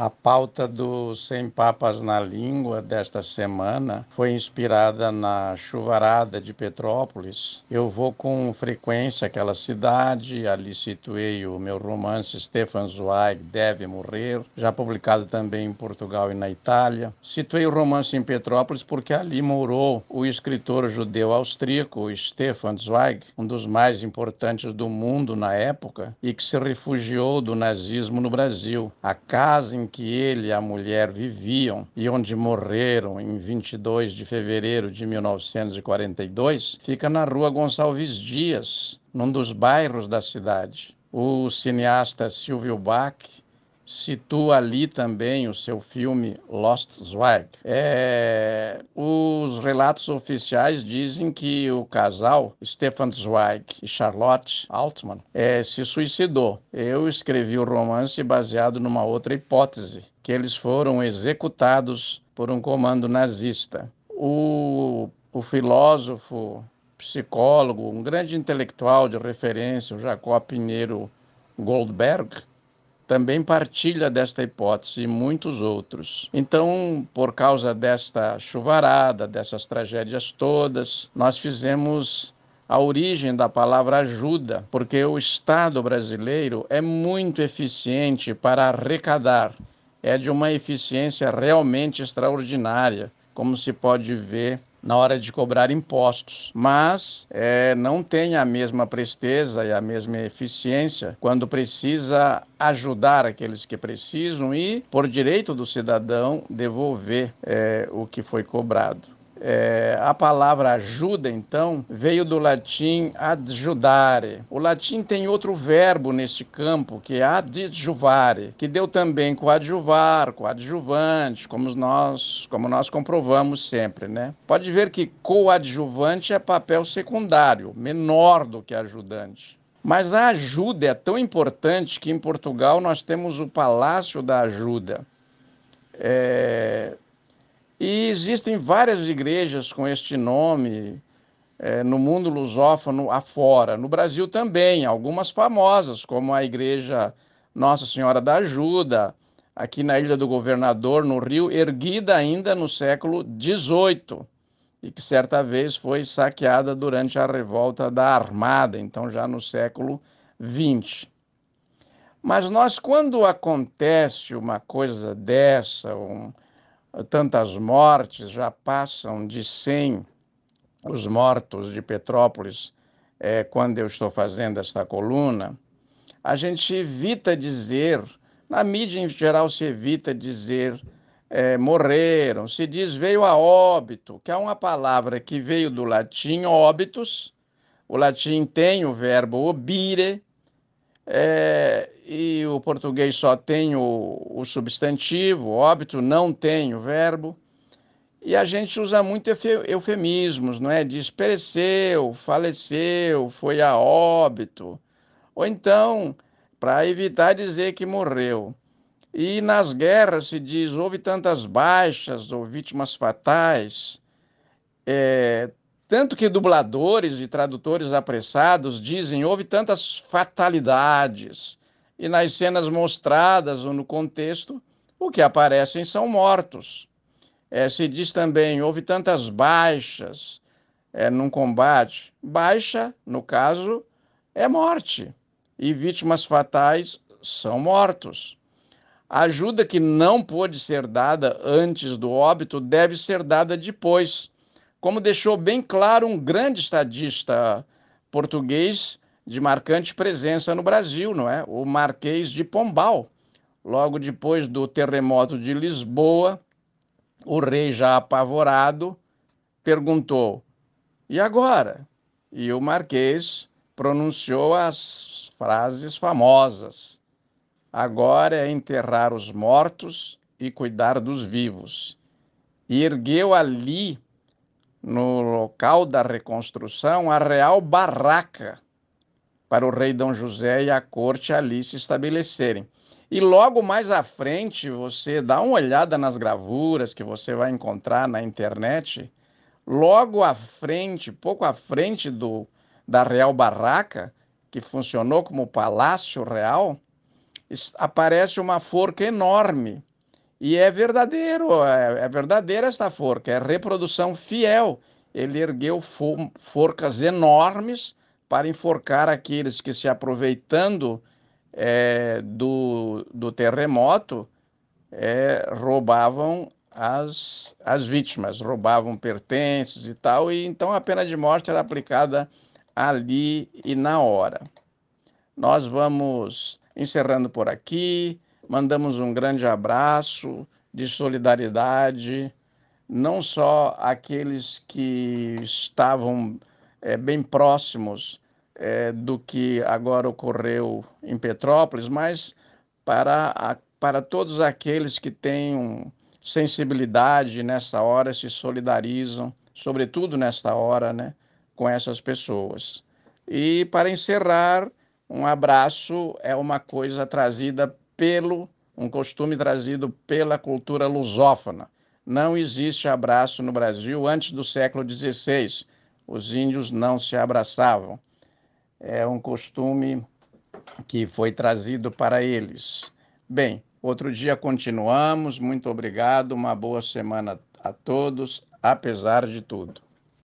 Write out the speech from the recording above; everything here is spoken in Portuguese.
A pauta do Sem Papas na Língua desta semana foi inspirada na chuvarada de Petrópolis. Eu vou com frequência àquela cidade, ali situei o meu romance Stefan Zweig Deve Morrer, já publicado também em Portugal e na Itália. Situei o romance em Petrópolis porque ali morou o escritor judeu austríaco Stefan Zweig, um dos mais importantes do mundo na época, e que se refugiou do nazismo no Brasil. A casa em que ele e a mulher viviam e onde morreram em 22 de fevereiro de 1942, fica na rua Gonçalves Dias, num dos bairros da cidade. O cineasta Silvio Bach situa ali também o seu filme Lost Zweig. É, os relatos oficiais dizem que o casal Stefan Zweig e Charlotte Altman é, se suicidou. Eu escrevi o romance baseado numa outra hipótese, que eles foram executados por um comando nazista. O, o filósofo, psicólogo, um grande intelectual de referência, o Jacob Pinheiro Goldberg, também partilha desta hipótese e muitos outros. Então, por causa desta chuvarada, dessas tragédias todas, nós fizemos a origem da palavra ajuda, porque o Estado brasileiro é muito eficiente para arrecadar, é de uma eficiência realmente extraordinária, como se pode ver na hora de cobrar impostos, mas é, não tem a mesma presteza e a mesma eficiência quando precisa ajudar aqueles que precisam e, por direito do cidadão, devolver é, o que foi cobrado. É, a palavra ajuda, então, veio do latim adjudare. O latim tem outro verbo neste campo, que é adjuvare, que deu também coadjuvar, coadjuvante, como nós, como nós comprovamos sempre, né? Pode ver que coadjuvante é papel secundário, menor do que ajudante. Mas a ajuda é tão importante que em Portugal nós temos o Palácio da Ajuda. É, e existem várias igrejas com este nome é, no mundo lusófono afora. No Brasil também, algumas famosas, como a Igreja Nossa Senhora da Ajuda, aqui na Ilha do Governador, no Rio, erguida ainda no século XVIII e que certa vez foi saqueada durante a revolta da Armada, então já no século XX. Mas nós, quando acontece uma coisa dessa, um, tantas mortes, já passam de 100 os mortos de Petrópolis é, quando eu estou fazendo esta coluna, a gente evita dizer, na mídia em geral se evita dizer é, morreram, se diz veio a óbito, que é uma palavra que veio do latim óbitus, o latim tem o verbo obire, é, e o português só tem o, o substantivo, óbito não tem o verbo. E a gente usa muito eufemismos, não é? Diz pereceu, faleceu, foi a óbito. Ou então, para evitar dizer que morreu. E nas guerras se diz houve tantas baixas ou vítimas fatais. É, tanto que dubladores e tradutores apressados dizem houve tantas fatalidades, e nas cenas mostradas ou no contexto, o que aparecem são mortos. É, se diz também houve tantas baixas é, num combate. Baixa, no caso, é morte, e vítimas fatais são mortos. A ajuda que não pôde ser dada antes do óbito deve ser dada depois como deixou bem claro um grande estadista português de marcante presença no Brasil, não é? O Marquês de Pombal. Logo depois do terremoto de Lisboa, o rei já apavorado perguntou: "E agora?" E o Marquês pronunciou as frases famosas: "Agora é enterrar os mortos e cuidar dos vivos." E ergueu ali no local da reconstrução a real barraca para o rei Dom José e a corte ali se estabelecerem. E logo mais à frente, você dá uma olhada nas gravuras que você vai encontrar na internet. Logo à frente, pouco à frente do, da Real Barraca, que funcionou como Palácio Real, aparece uma forca enorme E é verdadeiro, é, é verdadeira esta forca, é reprodução fiel. Ele ergueu forcas enormes para enforcar aqueles que, se aproveitando é, do, do terremoto, é, roubavam as, as vítimas, roubavam pertences e tal, e então a pena de morte era aplicada ali e na hora. Nós vamos encerrando por aqui, mandamos um grande abraço de solidariedade, não só àqueles que estavam é, bem próximos é, do que agora ocorreu em Petrópolis, mas para, a, para todos aqueles que têm sensibilidade nessa hora, se solidarizam, sobretudo nesta hora, né, com essas pessoas. E para encerrar, um abraço é uma coisa trazida pelo, um costume trazido pela cultura lusófona. Não existe abraço no Brasil antes do século XVI os índios não se abraçavam. É um costume que foi trazido para eles. Bem, outro dia continuamos. Muito obrigado. Uma boa semana a todos, apesar de tudo.